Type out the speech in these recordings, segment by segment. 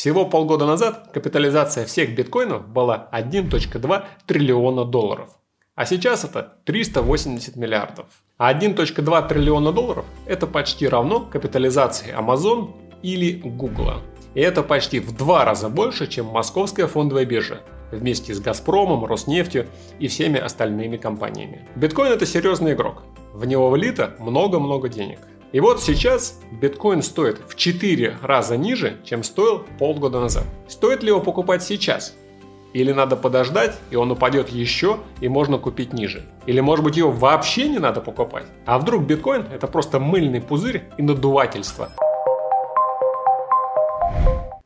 Всего полгода назад капитализация всех биткоинов была 1.2 триллиона долларов. А сейчас это 380 миллиардов. А 1.2 триллиона долларов это почти равно капитализации Amazon или Google. И это почти в два раза больше, чем московская фондовая биржа, вместе с Газпромом, Роснефтью и всеми остальными компаниями. Биткоин это серьезный игрок. В него влито много-много денег. И вот сейчас биткоин стоит в 4 раза ниже, чем стоил полгода назад. Стоит ли его покупать сейчас? Или надо подождать, и он упадет еще, и можно купить ниже. Или может быть его вообще не надо покупать. А вдруг биткоин это просто мыльный пузырь и надувательство.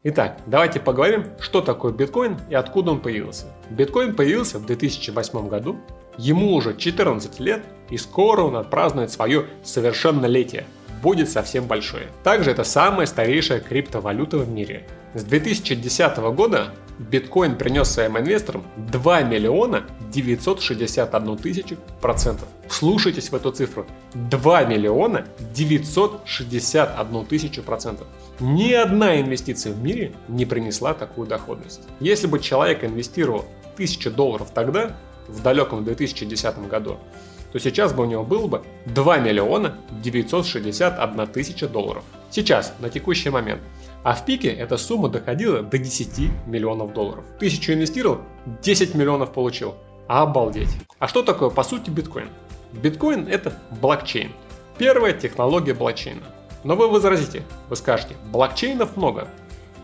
Итак, давайте поговорим, что такое биткоин и откуда он появился. Биткоин появился в 2008 году, ему уже 14 лет, и скоро он отпразднует свое совершеннолетие. Будет совсем большое. Также это самая старейшая криптовалюта в мире. С 2010 года биткоин принес своим инвесторам 2 миллиона 961 тысячу процентов. Вслушайтесь в эту цифру. 2 миллиона 961 тысячу процентов. Ни одна инвестиция в мире не принесла такую доходность. Если бы человек инвестировал 1000 долларов тогда, в далеком 2010 году, то сейчас бы у него было бы 2 миллиона 961 тысяча долларов. Сейчас, на текущий момент. А в пике эта сумма доходила до 10 миллионов долларов. Тысячу инвестировал, 10 миллионов получил. Обалдеть. А что такое по сути биткоин? Биткоин это блокчейн. Первая технология блокчейна. Но вы возразите, вы скажете, блокчейнов много.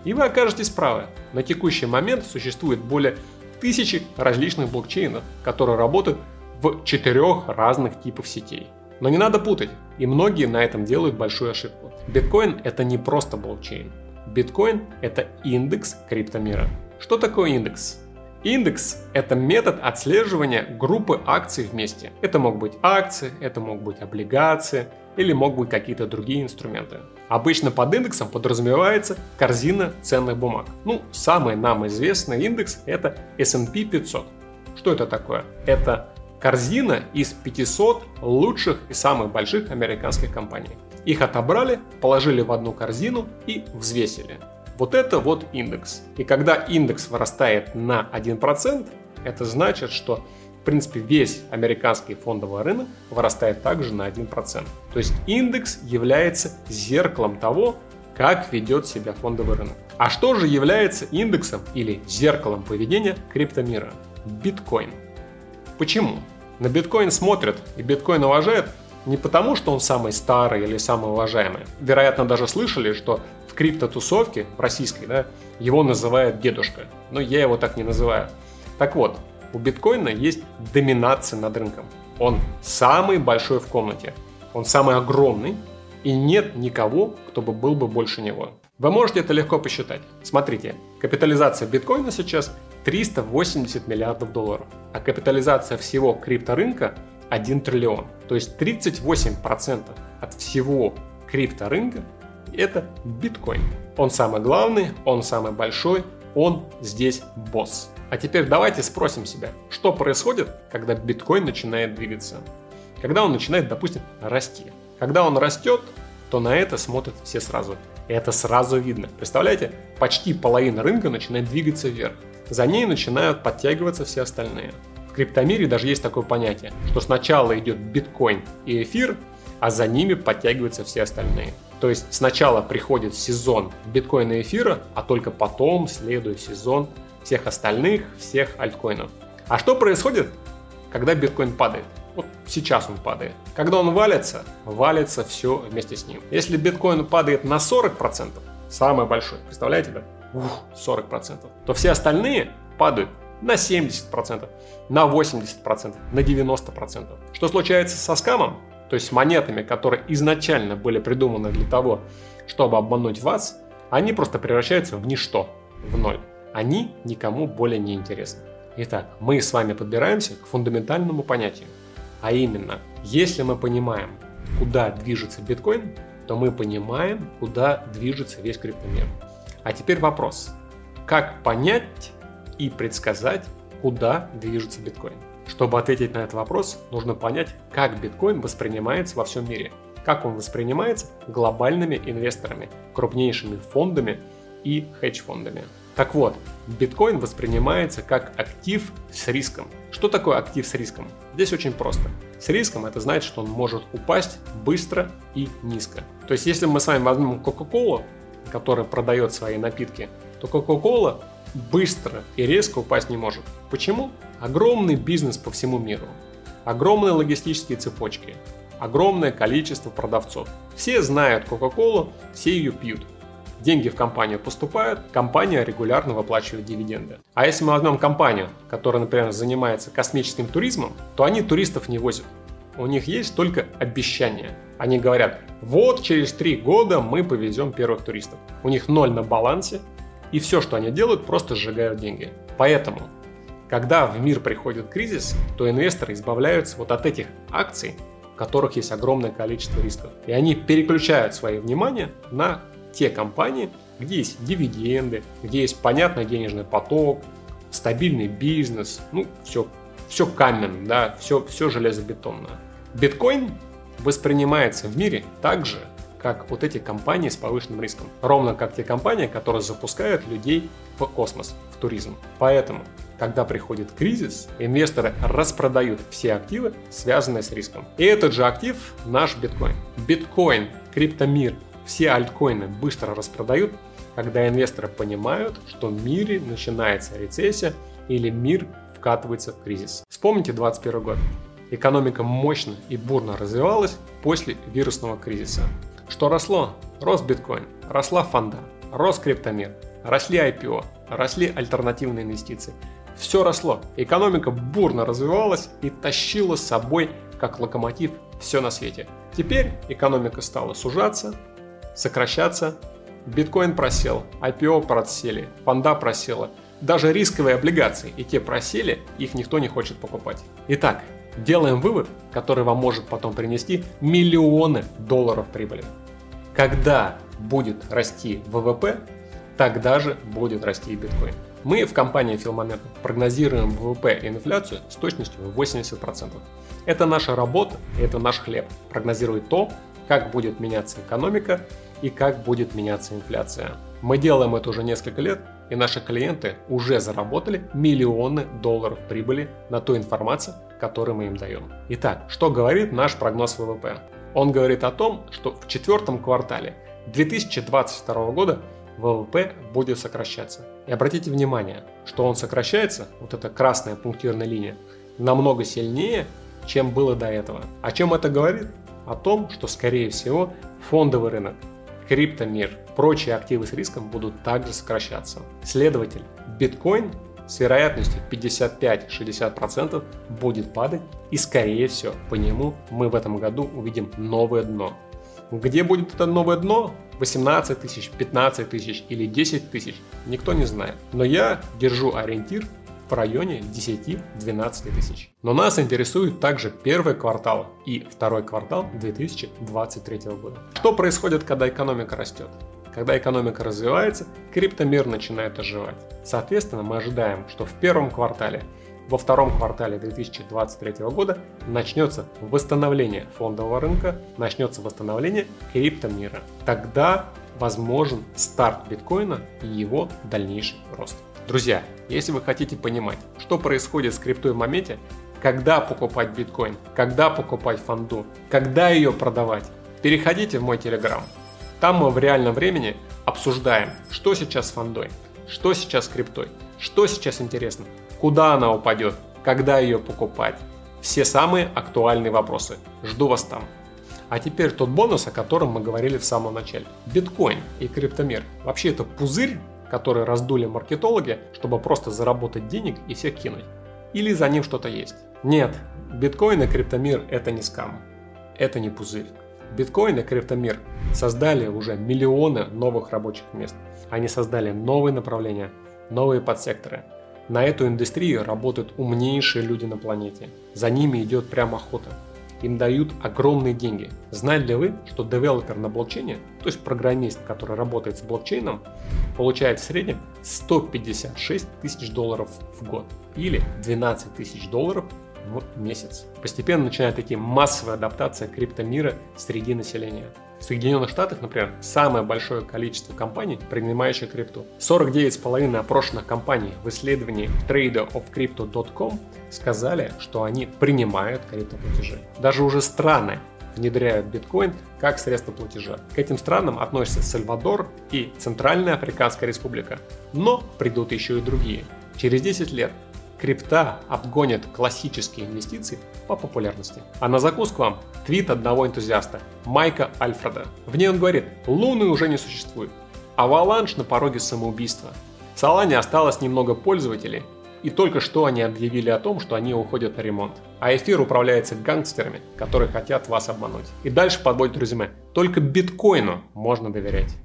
И вы окажетесь правы. На текущий момент существует более тысячи различных блокчейнов, которые работают в четырех разных типов сетей. Но не надо путать, и многие на этом делают большую ошибку. Биткоин это не просто блокчейн. Биткоин – это индекс криптомира. Что такое индекс? Индекс – это метод отслеживания группы акций вместе. Это могут быть акции, это могут быть облигации или могут быть какие-то другие инструменты. Обычно под индексом подразумевается корзина ценных бумаг. Ну, самый нам известный индекс – это S&P 500. Что это такое? Это корзина из 500 лучших и самых больших американских компаний. Их отобрали, положили в одну корзину и взвесили. Вот это вот индекс. И когда индекс вырастает на 1%, это значит, что в принципе весь американский фондовый рынок вырастает также на 1%. То есть индекс является зеркалом того, как ведет себя фондовый рынок. А что же является индексом или зеркалом поведения криптомира? Биткоин. Почему? На биткоин смотрят и биткоин уважают не потому, что он самый старый или самый уважаемый. Вероятно, даже слышали, что в криптотусовке, в российской, да, его называют дедушка. Но я его так не называю. Так вот, у биткоина есть доминация над рынком. Он самый большой в комнате. Он самый огромный. И нет никого, кто бы был бы больше него. Вы можете это легко посчитать. Смотрите, капитализация биткоина сейчас 380 миллиардов долларов, а капитализация всего крипторынка 1 триллион. То есть 38% от всего крипторынка это биткоин. Он самый главный, он самый большой, он здесь босс. А теперь давайте спросим себя, что происходит, когда биткоин начинает двигаться? Когда он начинает, допустим, расти. Когда он растет, то на это смотрят все сразу. И это сразу видно. Представляете, почти половина рынка начинает двигаться вверх. За ней начинают подтягиваться все остальные. В криптомире даже есть такое понятие, что сначала идет биткоин и эфир, а за ними подтягиваются все остальные. То есть сначала приходит сезон биткоина и эфира, а только потом следует сезон всех остальных, всех альткоинов. А что происходит, когда биткоин падает? Вот сейчас он падает. Когда он валится, валится все вместе с ним. Если биткоин падает на 40%, самый большой, представляете, да? Ух, 40%, то все остальные падают на 70%, на 80%, на 90%. Что случается со скамом, то есть монетами, которые изначально были придуманы для того, чтобы обмануть вас, они просто превращаются в ничто, в ноль. Они никому более не интересны. Итак, мы с вами подбираемся к фундаментальному понятию. А именно, если мы понимаем, куда движется биткоин, то мы понимаем, куда движется весь криптомир. А теперь вопрос. Как понять и предсказать, куда движется биткоин? Чтобы ответить на этот вопрос, нужно понять, как биткоин воспринимается во всем мире. Как он воспринимается глобальными инвесторами, крупнейшими фондами и хедж-фондами. Так вот, биткоин воспринимается как актив с риском. Что такое актив с риском? Здесь очень просто. С риском это значит, что он может упасть быстро и низко. То есть, если мы с вами возьмем Coca-Cola, которая продает свои напитки, то Coca-Cola быстро и резко упасть не может. Почему? Огромный бизнес по всему миру, огромные логистические цепочки, огромное количество продавцов. Все знают Coca-Cola, все ее пьют. Деньги в компанию поступают, компания регулярно выплачивает дивиденды. А если мы возьмем компанию, которая, например, занимается космическим туризмом, то они туристов не возят. У них есть только обещания. Они говорят, вот через три года мы повезем первых туристов. У них ноль на балансе, и все, что они делают, просто сжигают деньги. Поэтому, когда в мир приходит кризис, то инвесторы избавляются вот от этих акций, в которых есть огромное количество рисков. И они переключают свое внимание на те компании, где есть дивиденды, где есть понятный денежный поток, стабильный бизнес, ну, все, все каменно, да, все, все железобетонно. Биткоин воспринимается в мире так же, как вот эти компании с повышенным риском. Ровно как те компании, которые запускают людей в космос, в туризм. Поэтому, когда приходит кризис, инвесторы распродают все активы, связанные с риском. И этот же актив наш биткоин. Биткоин, криптомир, все альткоины быстро распродают, когда инвесторы понимают, что в мире начинается рецессия или мир вкатывается в кризис. Вспомните 2021 год. Экономика мощно и бурно развивалась после вирусного кризиса. Что росло? Рос биткоин, росла фонда, рос криптомир, росли IPO, росли альтернативные инвестиции. Все росло. Экономика бурно развивалась и тащила с собой, как локомотив, все на свете. Теперь экономика стала сужаться, сокращаться. Биткоин просел, IPO просели, фонда просела. Даже рисковые облигации и те просели, их никто не хочет покупать. Итак, делаем вывод, который вам может потом принести миллионы долларов прибыли. Когда будет расти ВВП, тогда же будет расти и биткоин. Мы в компании Филмомент прогнозируем ВВП и инфляцию с точностью в 80%. Это наша работа, это наш хлеб. Прогнозировать то, как будет меняться экономика и как будет меняться инфляция. Мы делаем это уже несколько лет, и наши клиенты уже заработали миллионы долларов прибыли на ту информацию, которую мы им даем. Итак, что говорит наш прогноз ВВП? Он говорит о том, что в четвертом квартале 2022 года ВВП будет сокращаться. И обратите внимание, что он сокращается, вот эта красная пунктирная линия, намного сильнее, чем было до этого. О чем это говорит? О том, что скорее всего фондовый рынок, криптомир, прочие активы с риском будут также сокращаться. Следовательно, биткоин с вероятностью 55-60% будет падать и скорее всего по нему мы в этом году увидим новое дно. Где будет это новое дно? 18 тысяч, 15 тысяч или 10 тысяч, никто не знает. Но я держу ориентир в районе 10-12 тысяч. Но нас интересует также первый квартал и второй квартал 2023 года. Что происходит, когда экономика растет? Когда экономика развивается, криптомир начинает оживать. Соответственно, мы ожидаем, что в первом квартале, во втором квартале 2023 года начнется восстановление фондового рынка, начнется восстановление криптомира. Тогда возможен старт биткоина и его дальнейший рост. Друзья, если вы хотите понимать, что происходит с криптой в моменте, когда покупать биткоин, когда покупать фонду, когда ее продавать, переходите в мой телеграм. Там мы в реальном времени обсуждаем, что сейчас с фондой, что сейчас с криптой, что сейчас интересно, куда она упадет, когда ее покупать. Все самые актуальные вопросы. Жду вас там. А теперь тот бонус, о котором мы говорили в самом начале. Биткоин и криптомир. Вообще это пузырь, который раздули маркетологи, чтобы просто заработать денег и всех кинуть. Или за ним что-то есть. Нет, биткоин и криптомир это не скам. Это не пузырь. Биткоин и криптомир создали уже миллионы новых рабочих мест. Они создали новые направления, новые подсекторы. На эту индустрию работают умнейшие люди на планете. За ними идет прям охота. Им дают огромные деньги. Знаете ли вы, что девелопер на блокчейне, то есть программист, который работает с блокчейном, получает в среднем 156 тысяч долларов в год или 12 тысяч долларов в месяц. Постепенно начинает идти массовая адаптация криптомира среди населения. В Соединенных Штатах, например, самое большое количество компаний, принимающих крипту. 49,5 опрошенных компаний в исследовании traderofcrypto.com сказали, что они принимают криптоплатежи. Даже уже страны внедряют биткоин как средство платежа. К этим странам относятся Сальвадор и Центральная Африканская Республика. Но придут еще и другие. Через 10 лет крипта обгонит классические инвестиции по популярности. А на закуску вам твит одного энтузиаста, Майка Альфреда. В ней он говорит, луны уже не существует, аваланш на пороге самоубийства. В Солане осталось немного пользователей, и только что они объявили о том, что они уходят на ремонт. А эфир управляется гангстерами, которые хотят вас обмануть. И дальше подводит резюме. Только биткоину можно доверять.